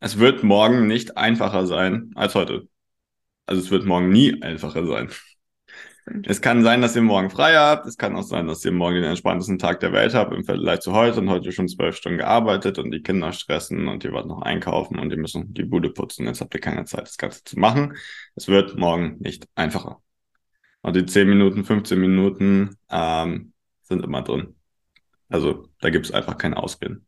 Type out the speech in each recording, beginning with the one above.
Es wird morgen nicht einfacher sein als heute. Also es wird morgen nie einfacher sein. Es kann sein, dass ihr morgen frei habt. Es kann auch sein, dass ihr morgen den entspanntesten Tag der Welt habt im Vergleich zu heute und heute schon zwölf Stunden gearbeitet und die Kinder stressen und ihr wollt noch einkaufen und ihr müsst die Bude putzen. Jetzt habt ihr keine Zeit, das Ganze zu machen. Es wird morgen nicht einfacher. Und die 10 Minuten, 15 Minuten ähm, sind immer drin. Also da gibt es einfach keine Ausreden.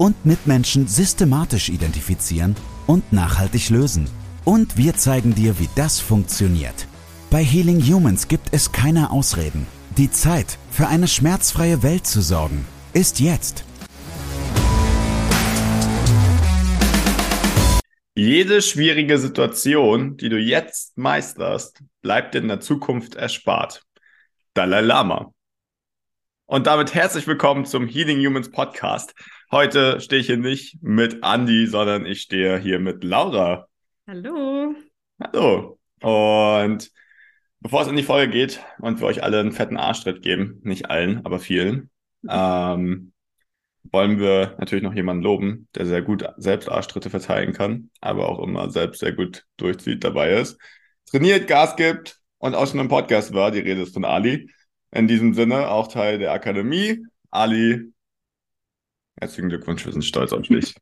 und Mitmenschen systematisch identifizieren und nachhaltig lösen. Und wir zeigen dir, wie das funktioniert. Bei Healing Humans gibt es keine Ausreden. Die Zeit, für eine schmerzfreie Welt zu sorgen, ist jetzt. Jede schwierige Situation, die du jetzt meisterst, bleibt in der Zukunft erspart. Dalai Lama. Und damit herzlich willkommen zum Healing Humans Podcast. Heute stehe ich hier nicht mit Andy, sondern ich stehe hier mit Laura. Hallo. Hallo. Und bevor es in die Folge geht und wir euch alle einen fetten Arschtritt geben, nicht allen, aber vielen, ähm, wollen wir natürlich noch jemanden loben, der sehr gut selbst Arschtritte verteilen kann, aber auch immer selbst sehr gut durchzieht, dabei ist. Trainiert, Gas gibt und auch schon im Podcast war. Die Rede ist von Ali. In diesem Sinne auch Teil der Akademie. Ali, Herzlichen Glückwunsch, wir sind stolz auf dich.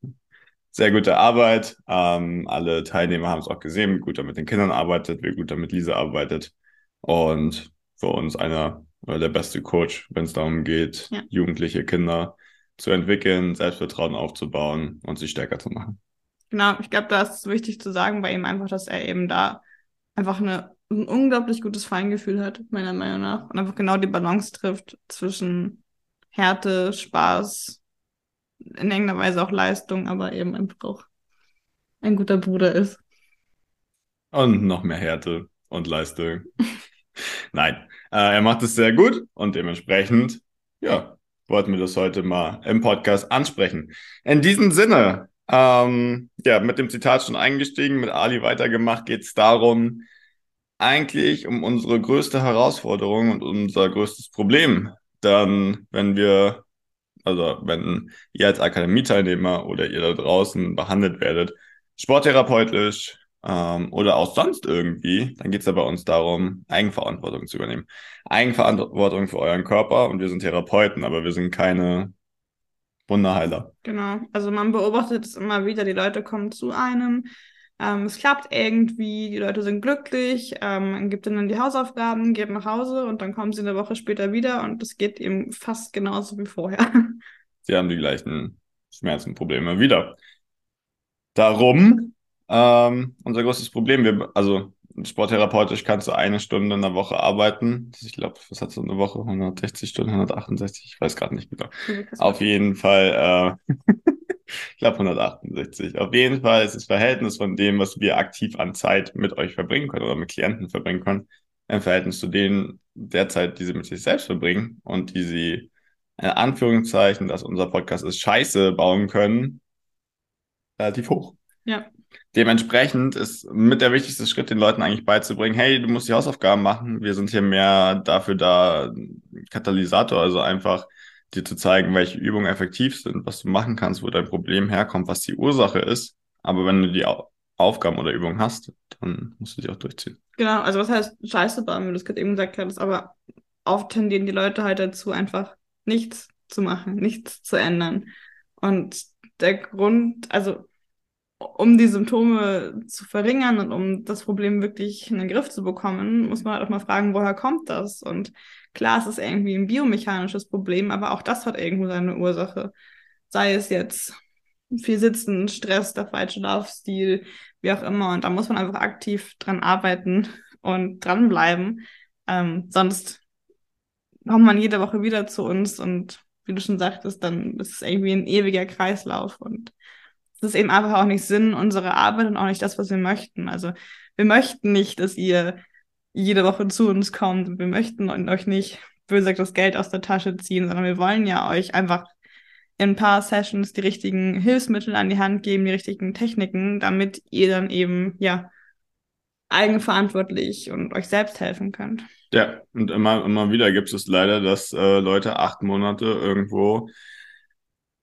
Sehr gute Arbeit. Ähm, alle Teilnehmer haben es auch gesehen, wie gut er mit den Kindern arbeitet, wie gut er mit Lisa arbeitet. Und für uns einer oder der beste Coach, wenn es darum geht, ja. jugendliche Kinder zu entwickeln, Selbstvertrauen aufzubauen und sie stärker zu machen. Genau, ich glaube, da ist es wichtig zu sagen bei ihm einfach, dass er eben da einfach eine, ein unglaublich gutes Feingefühl hat, meiner Meinung nach. Und einfach genau die Balance trifft zwischen Härte, Spaß, in irgendeiner Weise auch Leistung, aber eben einfach auch ein guter Bruder ist. Und noch mehr Härte und Leistung. Nein, äh, er macht es sehr gut und dementsprechend, ja, wollten wir das heute mal im Podcast ansprechen. In diesem Sinne, ähm, ja, mit dem Zitat schon eingestiegen, mit Ali weitergemacht, geht es darum, eigentlich um unsere größte Herausforderung und unser größtes Problem. Dann, wenn wir also wenn ihr als Akademieteilnehmer oder ihr da draußen behandelt werdet, sporttherapeutisch ähm, oder auch sonst irgendwie, dann geht es ja bei uns darum, Eigenverantwortung zu übernehmen. Eigenverantwortung für euren Körper und wir sind Therapeuten, aber wir sind keine Wunderheiler. Genau, also man beobachtet es immer wieder, die Leute kommen zu einem, ähm, es klappt irgendwie, die Leute sind glücklich, ähm, man gibt ihnen die Hausaufgaben, geht nach Hause und dann kommen sie eine Woche später wieder und es geht ihm fast genauso wie vorher. Sie haben die gleichen Schmerzen, Probleme wieder. Darum, ähm, unser größtes Problem, wir, also sporttherapeutisch kannst du eine Stunde in der Woche arbeiten. Ich glaube, was hat so eine Woche? 160 Stunden, 168, ich weiß gerade nicht genau. Auf jeden Fall, äh, ich glaube 168. Auf jeden Fall ist das Verhältnis von dem, was wir aktiv an Zeit mit euch verbringen können oder mit Klienten verbringen können, im Verhältnis zu denen der Zeit, die sie mit sich selbst verbringen und die sie, in Anführungszeichen, dass unser Podcast ist, Scheiße bauen können, relativ hoch. Ja. Dementsprechend ist mit der wichtigste Schritt, den Leuten eigentlich beizubringen, hey, du musst die Hausaufgaben machen. Wir sind hier mehr dafür da, Katalysator, also einfach dir zu zeigen, welche Übungen effektiv sind, was du machen kannst, wo dein Problem herkommt, was die Ursache ist. Aber wenn du die Aufgaben oder Übungen hast, dann musst du sie auch durchziehen. Genau, also was heißt Scheiße bauen, wie du es gerade eben gesagt hast, aber oft tendieren die Leute halt dazu, einfach nichts zu machen, nichts zu ändern. Und der Grund, also um die Symptome zu verringern und um das Problem wirklich in den Griff zu bekommen, muss man halt auch mal fragen, woher kommt das? Und klar, es ist irgendwie ein biomechanisches Problem, aber auch das hat irgendwo seine Ursache. Sei es jetzt viel Sitzen, Stress, der falsche Laufstil, wie auch immer. Und da muss man einfach aktiv dran arbeiten und dranbleiben. Ähm, sonst kommt man jede Woche wieder zu uns und wie du schon sagtest, dann ist es irgendwie ein ewiger Kreislauf und das ist eben einfach auch nicht Sinn unserer Arbeit und auch nicht das, was wir möchten. Also wir möchten nicht, dass ihr jede Woche zu uns kommt. Wir möchten euch nicht böse das Geld aus der Tasche ziehen, sondern wir wollen ja euch einfach in ein paar Sessions die richtigen Hilfsmittel an die Hand geben, die richtigen Techniken, damit ihr dann eben, ja, eigenverantwortlich und euch selbst helfen könnt. Ja, und immer, immer wieder gibt es leider, dass äh, Leute acht Monate irgendwo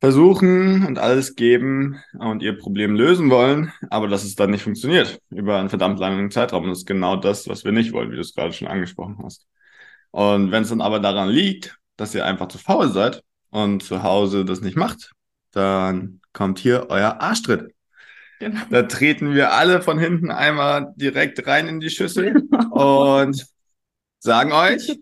versuchen und alles geben und ihr Problem lösen wollen, aber dass es dann nicht funktioniert über einen verdammt langen Zeitraum. Und das ist genau das, was wir nicht wollen, wie du es gerade schon angesprochen hast. Und wenn es dann aber daran liegt, dass ihr einfach zu faul seid und zu Hause das nicht macht, dann kommt hier euer Arschtritt. Genau. Da treten wir alle von hinten einmal direkt rein in die Schüssel und sagen euch,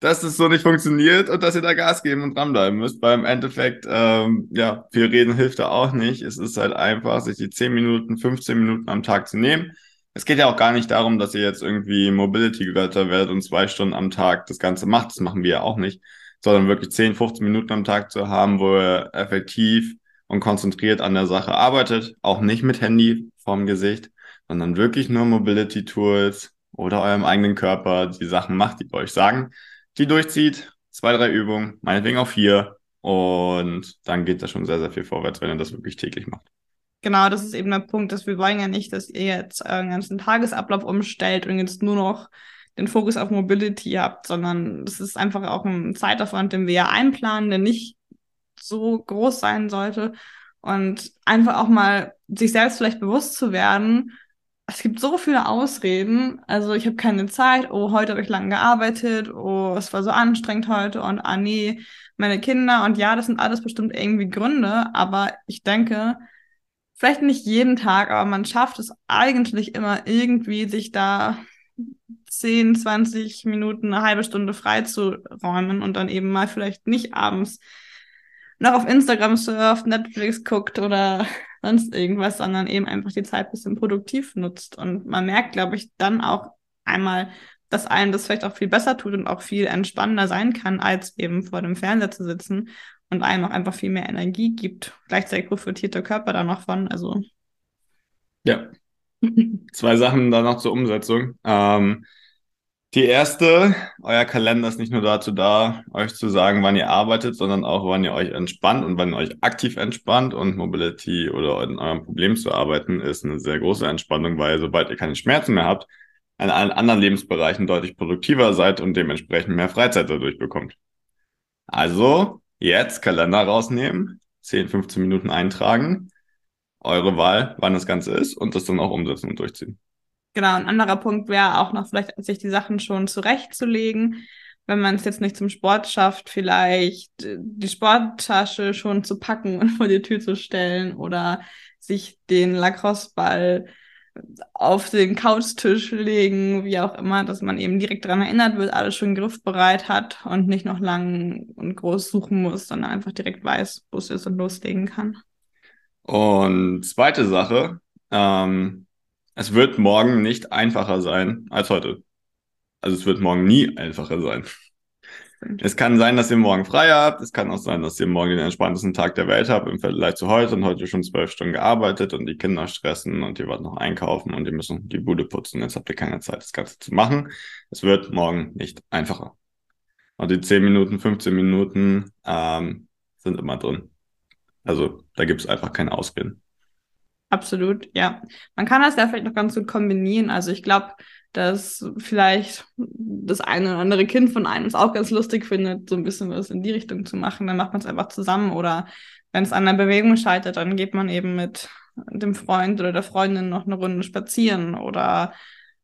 dass es so nicht funktioniert und dass ihr da Gas geben und dranbleiben müsst. Weil im Endeffekt, ähm, ja, viel reden hilft da auch nicht. Es ist halt einfach, sich die 10 Minuten, 15 Minuten am Tag zu nehmen. Es geht ja auch gar nicht darum, dass ihr jetzt irgendwie Mobility-Götter werdet und zwei Stunden am Tag das Ganze macht. Das machen wir ja auch nicht. Sondern wirklich 10, 15 Minuten am Tag zu haben, wo ihr effektiv und konzentriert an der Sache arbeitet. Auch nicht mit Handy vorm Gesicht, sondern wirklich nur Mobility-Tools oder eurem eigenen Körper die Sachen macht, die euch sagen die durchzieht, zwei, drei Übungen, meinetwegen auch vier. Und dann geht da schon sehr, sehr viel vorwärts, wenn ihr das wirklich täglich macht. Genau, das ist eben der Punkt, dass wir wollen ja nicht, dass ihr jetzt euren ganzen Tagesablauf umstellt und jetzt nur noch den Fokus auf Mobility habt, sondern das ist einfach auch ein Zeitaufwand, den wir ja einplanen, der nicht so groß sein sollte. Und einfach auch mal sich selbst vielleicht bewusst zu werden, es gibt so viele Ausreden. Also ich habe keine Zeit. Oh, heute habe ich lange gearbeitet. Oh, es war so anstrengend heute. Und ah nee, meine Kinder. Und ja, das sind alles bestimmt irgendwie Gründe. Aber ich denke, vielleicht nicht jeden Tag, aber man schafft es eigentlich immer irgendwie, sich da 10, 20 Minuten, eine halbe Stunde freizuräumen und dann eben mal vielleicht nicht abends noch auf Instagram surft, Netflix guckt oder sonst irgendwas, sondern eben einfach die Zeit ein bisschen produktiv nutzt. Und man merkt, glaube ich, dann auch einmal, dass einem das vielleicht auch viel besser tut und auch viel entspannender sein kann, als eben vor dem Fernseher zu sitzen und einem auch einfach viel mehr Energie gibt. Gleichzeitig profitiert der Körper da noch von. Also. Ja. Zwei Sachen da noch zur Umsetzung. Ähm, die erste, euer Kalender ist nicht nur dazu da, euch zu sagen, wann ihr arbeitet, sondern auch, wann ihr euch entspannt und wann ihr euch aktiv entspannt. Und Mobility oder in eurem Problem zu arbeiten, ist eine sehr große Entspannung, weil sobald ihr keine Schmerzen mehr habt, in allen anderen Lebensbereichen deutlich produktiver seid und dementsprechend mehr Freizeit dadurch bekommt. Also jetzt Kalender rausnehmen, 10, 15 Minuten eintragen, eure Wahl, wann das Ganze ist und das dann auch umsetzen und durchziehen. Genau, ein anderer Punkt wäre auch noch vielleicht, sich die Sachen schon zurechtzulegen. Wenn man es jetzt nicht zum Sport schafft, vielleicht äh, die Sporttasche schon zu packen und vor die Tür zu stellen oder sich den Lacrosse-Ball auf den Couchtisch legen, wie auch immer, dass man eben direkt daran erinnert wird, alles schon griffbereit hat und nicht noch lang und groß suchen muss, sondern einfach direkt weiß, wo es ist und loslegen kann. Und zweite Sache, ähm, es wird morgen nicht einfacher sein als heute. Also es wird morgen nie einfacher sein. Es kann sein, dass ihr morgen frei habt. Es kann auch sein, dass ihr morgen den entspanntesten Tag der Welt habt im Vergleich zu heute und heute schon zwölf Stunden gearbeitet und die Kinder stressen und ihr wollt noch einkaufen und ihr müssen die Bude putzen. Jetzt habt ihr keine Zeit, das Ganze zu machen. Es wird morgen nicht einfacher. Und die 10 Minuten, 15 Minuten ähm, sind immer drin. Also da gibt es einfach keine Ausreden. Absolut, ja. Man kann das ja vielleicht noch ganz gut kombinieren. Also ich glaube, dass vielleicht das eine oder andere Kind von einem es auch ganz lustig findet, so ein bisschen was in die Richtung zu machen. Dann macht man es einfach zusammen. Oder wenn es an der Bewegung scheitert, dann geht man eben mit dem Freund oder der Freundin noch eine Runde spazieren oder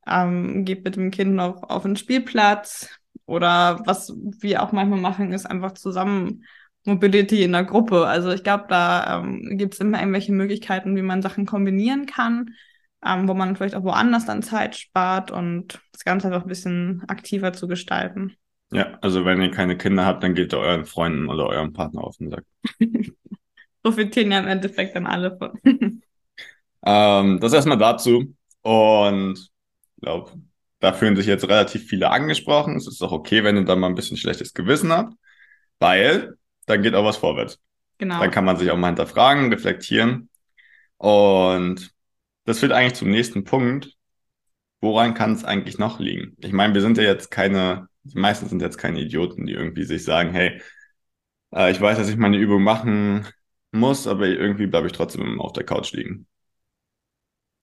ähm, geht mit dem Kind noch auf den Spielplatz. Oder was wir auch manchmal machen, ist einfach zusammen Mobility in der Gruppe. Also ich glaube, da ähm, gibt es immer irgendwelche Möglichkeiten, wie man Sachen kombinieren kann, ähm, wo man vielleicht auch woanders dann Zeit spart und das Ganze einfach ein bisschen aktiver zu gestalten. Ja, also wenn ihr keine Kinder habt, dann geht ihr euren Freunden oder eurem Partner auf den Sack. Profitieren ja im Endeffekt dann alle von. ähm, das erstmal dazu. Und ich glaube, da fühlen sich jetzt relativ viele angesprochen. Es ist auch okay, wenn ihr da mal ein bisschen schlechtes Gewissen habt, weil dann geht auch was vorwärts. Genau. Dann kann man sich auch mal hinterfragen, reflektieren. Und das führt eigentlich zum nächsten Punkt. Woran kann es eigentlich noch liegen? Ich meine, wir sind ja jetzt keine, die meisten sind jetzt keine Idioten, die irgendwie sich sagen, hey, äh, ich weiß, dass ich meine Übung machen muss, aber irgendwie bleibe ich trotzdem auf der Couch liegen.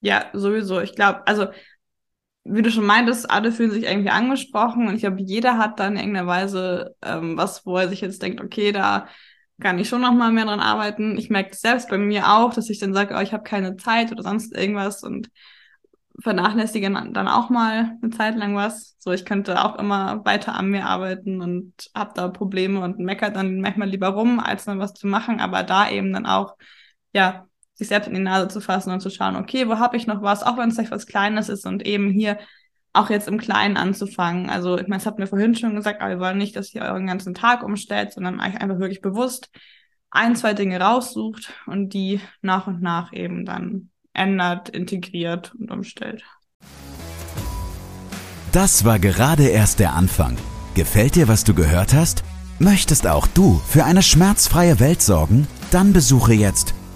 Ja, sowieso. Ich glaube, also wie du schon meintest, alle fühlen sich irgendwie angesprochen und ich glaube, jeder hat dann in irgendeiner Weise ähm, was, wo er sich jetzt denkt, okay, da kann ich schon noch mal mehr dran arbeiten. Ich merke selbst bei mir auch, dass ich dann sage, oh, ich habe keine Zeit oder sonst irgendwas und vernachlässige dann auch mal eine Zeit lang was. So, ich könnte auch immer weiter an mir arbeiten und habe da Probleme und meckert dann manchmal lieber rum, als dann was zu machen, aber da eben dann auch, ja, sich selbst in die Nase zu fassen und zu schauen, okay, wo habe ich noch was, auch wenn es vielleicht was Kleines ist und eben hier auch jetzt im Kleinen anzufangen. Also, ich meine, es hat mir vorhin schon gesagt, aber wir wollen nicht, dass ihr euren ganzen Tag umstellt, sondern euch einfach wirklich bewusst ein, zwei Dinge raussucht und die nach und nach eben dann ändert, integriert und umstellt. Das war gerade erst der Anfang. Gefällt dir, was du gehört hast? Möchtest auch du für eine schmerzfreie Welt sorgen? Dann besuche jetzt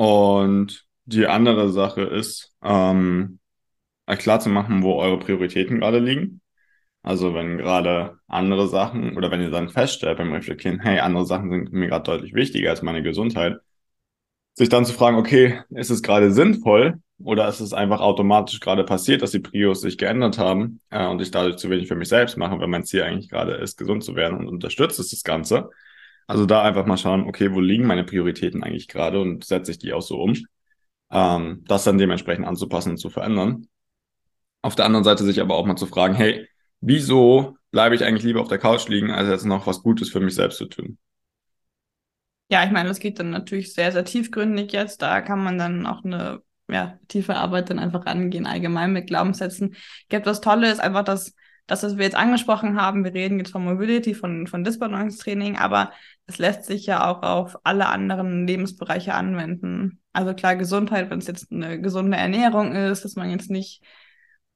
Und die andere Sache ist, ähm, klar zu machen, wo eure Prioritäten gerade liegen. Also wenn gerade andere Sachen oder wenn ihr dann feststellt beim Reflektieren, hey, andere Sachen sind mir gerade deutlich wichtiger als meine Gesundheit, sich dann zu fragen, okay, ist es gerade sinnvoll oder ist es einfach automatisch gerade passiert, dass die Prios sich geändert haben äh, und ich dadurch zu wenig für mich selbst mache, weil mein Ziel eigentlich gerade ist, gesund zu werden und unterstützt es das Ganze. Also da einfach mal schauen, okay, wo liegen meine Prioritäten eigentlich gerade und setze ich die auch so um. Ähm, das dann dementsprechend anzupassen und zu verändern. Auf der anderen Seite sich aber auch mal zu fragen, hey, wieso bleibe ich eigentlich lieber auf der Couch liegen, als jetzt noch was Gutes für mich selbst zu tun? Ja, ich meine, das geht dann natürlich sehr, sehr tiefgründig jetzt. Da kann man dann auch eine ja, tiefe Arbeit dann einfach angehen, allgemein mit Glaubenssätzen. Ich glaube, das Tolle ist einfach, dass das, was wir jetzt angesprochen haben, wir reden jetzt von Mobility, von, von Disbalancing-Training, aber es lässt sich ja auch auf alle anderen Lebensbereiche anwenden. Also klar, Gesundheit, wenn es jetzt eine gesunde Ernährung ist, dass man jetzt nicht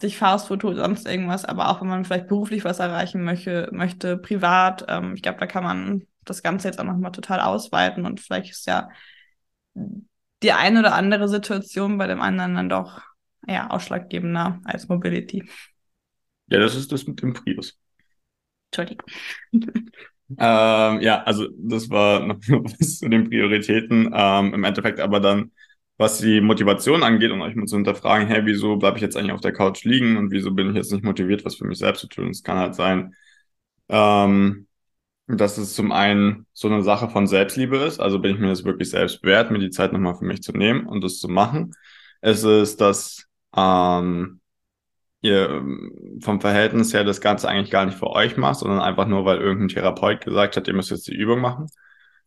sich Fastfood oder sonst irgendwas, aber auch wenn man vielleicht beruflich was erreichen möchte, möchte privat. Ähm, ich glaube, da kann man das Ganze jetzt auch nochmal total ausweiten und vielleicht ist ja die eine oder andere Situation bei dem anderen dann doch ja, ausschlaggebender als Mobility. Ja, das ist das mit dem Prius. Entschuldigung. ähm, ja, also das war noch was zu den Prioritäten. Ähm, Im Endeffekt aber dann was die Motivation angeht und euch mal zu hinterfragen, hey, wieso bleibe ich jetzt eigentlich auf der Couch liegen und wieso bin ich jetzt nicht motiviert, was für mich selbst zu tun? Es kann halt sein, ähm, dass es zum einen so eine Sache von Selbstliebe ist, also bin ich mir das wirklich selbst wert, mir die Zeit nochmal für mich zu nehmen und das zu machen. Es ist, dass ähm, ihr vom Verhältnis her das Ganze eigentlich gar nicht für euch macht, sondern einfach nur, weil irgendein Therapeut gesagt hat, ihr müsst jetzt die Übung machen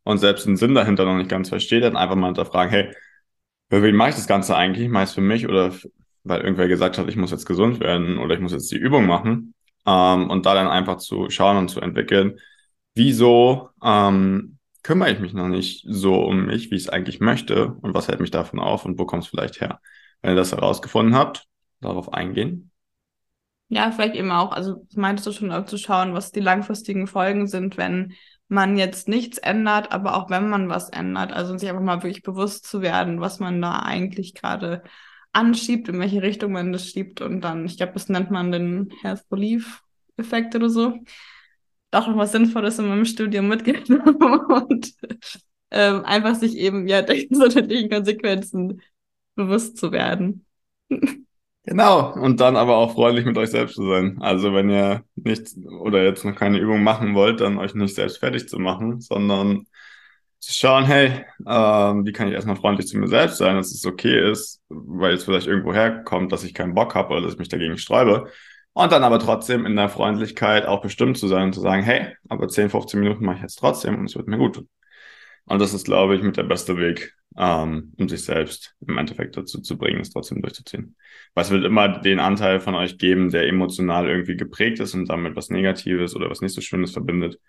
und selbst den Sinn dahinter noch nicht ganz versteht, dann einfach mal hinterfragen, hey, für wen mache ich das Ganze eigentlich? Meist für mich oder weil irgendwer gesagt hat, ich muss jetzt gesund werden oder ich muss jetzt die Übung machen. Ähm, und da dann einfach zu schauen und zu entwickeln, wieso ähm, kümmere ich mich noch nicht so um mich, wie ich es eigentlich möchte und was hält mich davon auf und wo kommt es vielleicht her? Wenn ihr das herausgefunden habt, darauf eingehen. Ja, vielleicht eben auch, also meintest du schon auch zu schauen, was die langfristigen Folgen sind, wenn man jetzt nichts ändert, aber auch wenn man was ändert. Also sich einfach mal wirklich bewusst zu werden, was man da eigentlich gerade anschiebt, in welche Richtung man das schiebt und dann, ich glaube, das nennt man den Health Belief Effekt oder so. Doch noch was Sinnvolles in meinem Studium mitgenommen und ähm, einfach sich eben ja den gesundheitlichen Konsequenzen bewusst zu werden. Genau, und dann aber auch freundlich mit euch selbst zu sein. Also wenn ihr nicht oder jetzt noch keine Übung machen wollt, dann euch nicht selbst fertig zu machen, sondern zu schauen, hey, ähm, wie kann ich erstmal freundlich zu mir selbst sein, dass es okay ist, weil es vielleicht irgendwo herkommt, dass ich keinen Bock habe oder dass ich mich dagegen sträube. Und dann aber trotzdem in der Freundlichkeit auch bestimmt zu sein und zu sagen, hey, aber 10, 15 Minuten mache ich jetzt trotzdem und es wird mir gut. Und das ist, glaube ich, mit der beste Weg, um sich selbst im Endeffekt dazu zu bringen, es trotzdem durchzuziehen. Weil es wird immer den Anteil von euch geben, der emotional irgendwie geprägt ist und damit was Negatives oder was nicht so Schönes verbindet.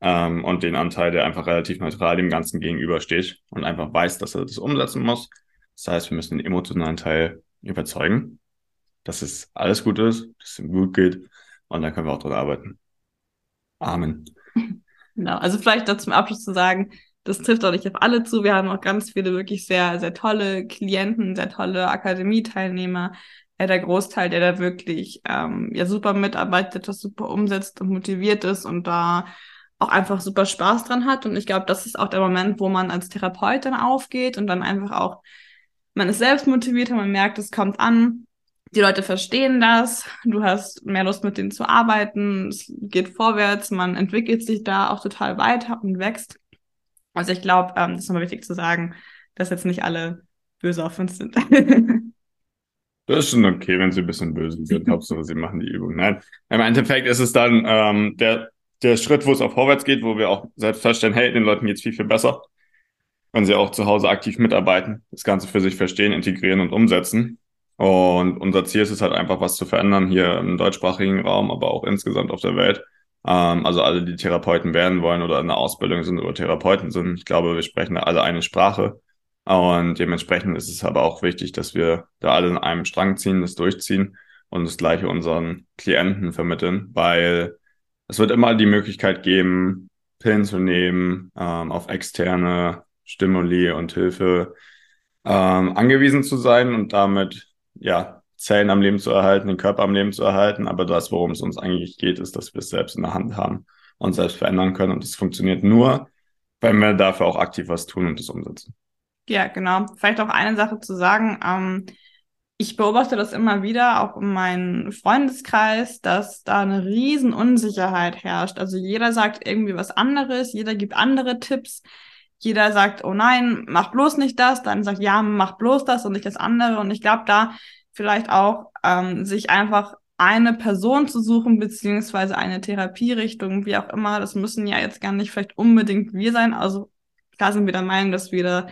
Ähm, und den Anteil, der einfach relativ neutral dem Ganzen gegenübersteht und einfach weiß, dass er das umsetzen muss. Das heißt, wir müssen den emotionalen Teil überzeugen, dass es alles gut ist, dass es ihm gut geht und dann können wir auch dran arbeiten. Amen. Genau, also vielleicht dazu zum Abschluss zu sagen, das trifft auch nicht auf alle zu. Wir haben auch ganz viele wirklich sehr, sehr tolle Klienten, sehr tolle Akademieteilnehmer. Der Großteil, der da wirklich ähm, ja super mitarbeitet, das super umsetzt und motiviert ist und da auch einfach super Spaß dran hat. Und ich glaube, das ist auch der Moment, wo man als Therapeut dann aufgeht und dann einfach auch, man ist selbst motiviert und man merkt, es kommt an. Die Leute verstehen das, du hast mehr Lust mit denen zu arbeiten, es geht vorwärts, man entwickelt sich da auch total weiter und wächst. Also ich glaube, ähm, das ist nochmal wichtig zu sagen, dass jetzt nicht alle böse auf uns sind. das ist schon okay, wenn sie ein bisschen böse sind. Hauptsache, sie machen die Übung. Nein, im Endeffekt ist es dann ähm, der, der Schritt, wo es auf vorwärts geht, wo wir auch selbst feststellen, hey, den Leuten geht's viel, viel besser. Wenn sie auch zu Hause aktiv mitarbeiten, das Ganze für sich verstehen, integrieren und umsetzen. Und unser Ziel ist es halt einfach, was zu verändern hier im deutschsprachigen Raum, aber auch insgesamt auf der Welt. Ähm, also alle, die Therapeuten werden wollen oder in der Ausbildung sind oder Therapeuten sind. Ich glaube, wir sprechen alle eine Sprache. Und dementsprechend ist es aber auch wichtig, dass wir da alle in einem Strang ziehen, das durchziehen und das Gleiche unseren Klienten vermitteln, weil es wird immer die Möglichkeit geben, Pillen zu nehmen, ähm, auf externe Stimuli und Hilfe ähm, angewiesen zu sein und damit ja Zellen am Leben zu erhalten, den Körper am Leben zu erhalten. Aber das, worum es uns eigentlich geht, ist, dass wir es selbst in der Hand haben und selbst verändern können. Und das funktioniert nur, wenn wir dafür auch aktiv was tun und das umsetzen. Ja, genau. Vielleicht auch eine Sache zu sagen. Ähm, ich beobachte das immer wieder, auch in meinem Freundeskreis, dass da eine riesen Unsicherheit herrscht. Also jeder sagt irgendwie was anderes, jeder gibt andere Tipps. Jeder sagt, oh nein, mach bloß nicht das, dann sagt, ja, mach bloß das und nicht das andere. Und ich glaube, da vielleicht auch ähm, sich einfach eine Person zu suchen, beziehungsweise eine Therapierichtung, wie auch immer. Das müssen ja jetzt gar nicht vielleicht unbedingt wir sein. Also klar sind wir der Meinung, dass wir da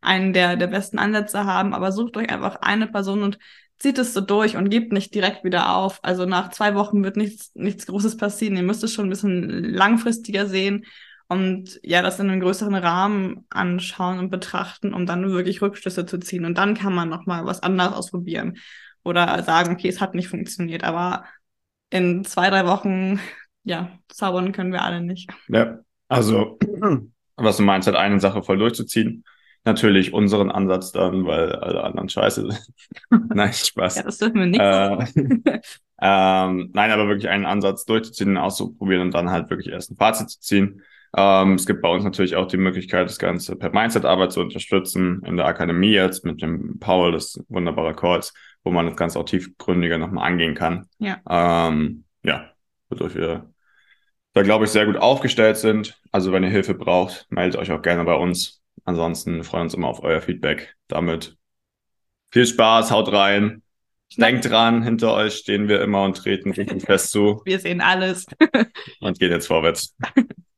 einen der, der besten Ansätze haben, aber sucht euch einfach eine Person und zieht es so durch und gebt nicht direkt wieder auf. Also nach zwei Wochen wird nichts, nichts Großes passieren. Ihr müsst es schon ein bisschen langfristiger sehen und ja, das in einem größeren Rahmen anschauen und betrachten, um dann wirklich Rückschlüsse zu ziehen. Und dann kann man nochmal was anderes ausprobieren oder sagen, okay, es hat nicht funktioniert, aber in zwei, drei Wochen, ja, zaubern können wir alle nicht. Ja, also, was du meinst, halt eine Sache voll durchzuziehen. Natürlich unseren Ansatz dann, weil alle anderen scheiße sind. nein, Spaß. ja, das dürfen wir nicht. Äh, ähm, nein, aber wirklich einen Ansatz durchzuziehen, auszuprobieren und dann halt wirklich erst ein Fazit zu ziehen. Ähm, es gibt bei uns natürlich auch die Möglichkeit, das Ganze per Mindset-Arbeit zu unterstützen. In der Akademie jetzt mit dem Paul, das wunderbare Calls, wo man das Ganze auch tiefgründiger nochmal angehen kann. Ja. Ähm, ja, wodurch wir da, glaube ich, sehr gut aufgestellt sind. Also wenn ihr Hilfe braucht, meldet euch auch gerne bei uns. Ansonsten freuen wir uns immer auf euer Feedback. Damit viel Spaß, haut rein. Denkt dran, hinter euch stehen wir immer und treten richtig fest zu. Wir sehen alles. und gehen jetzt vorwärts.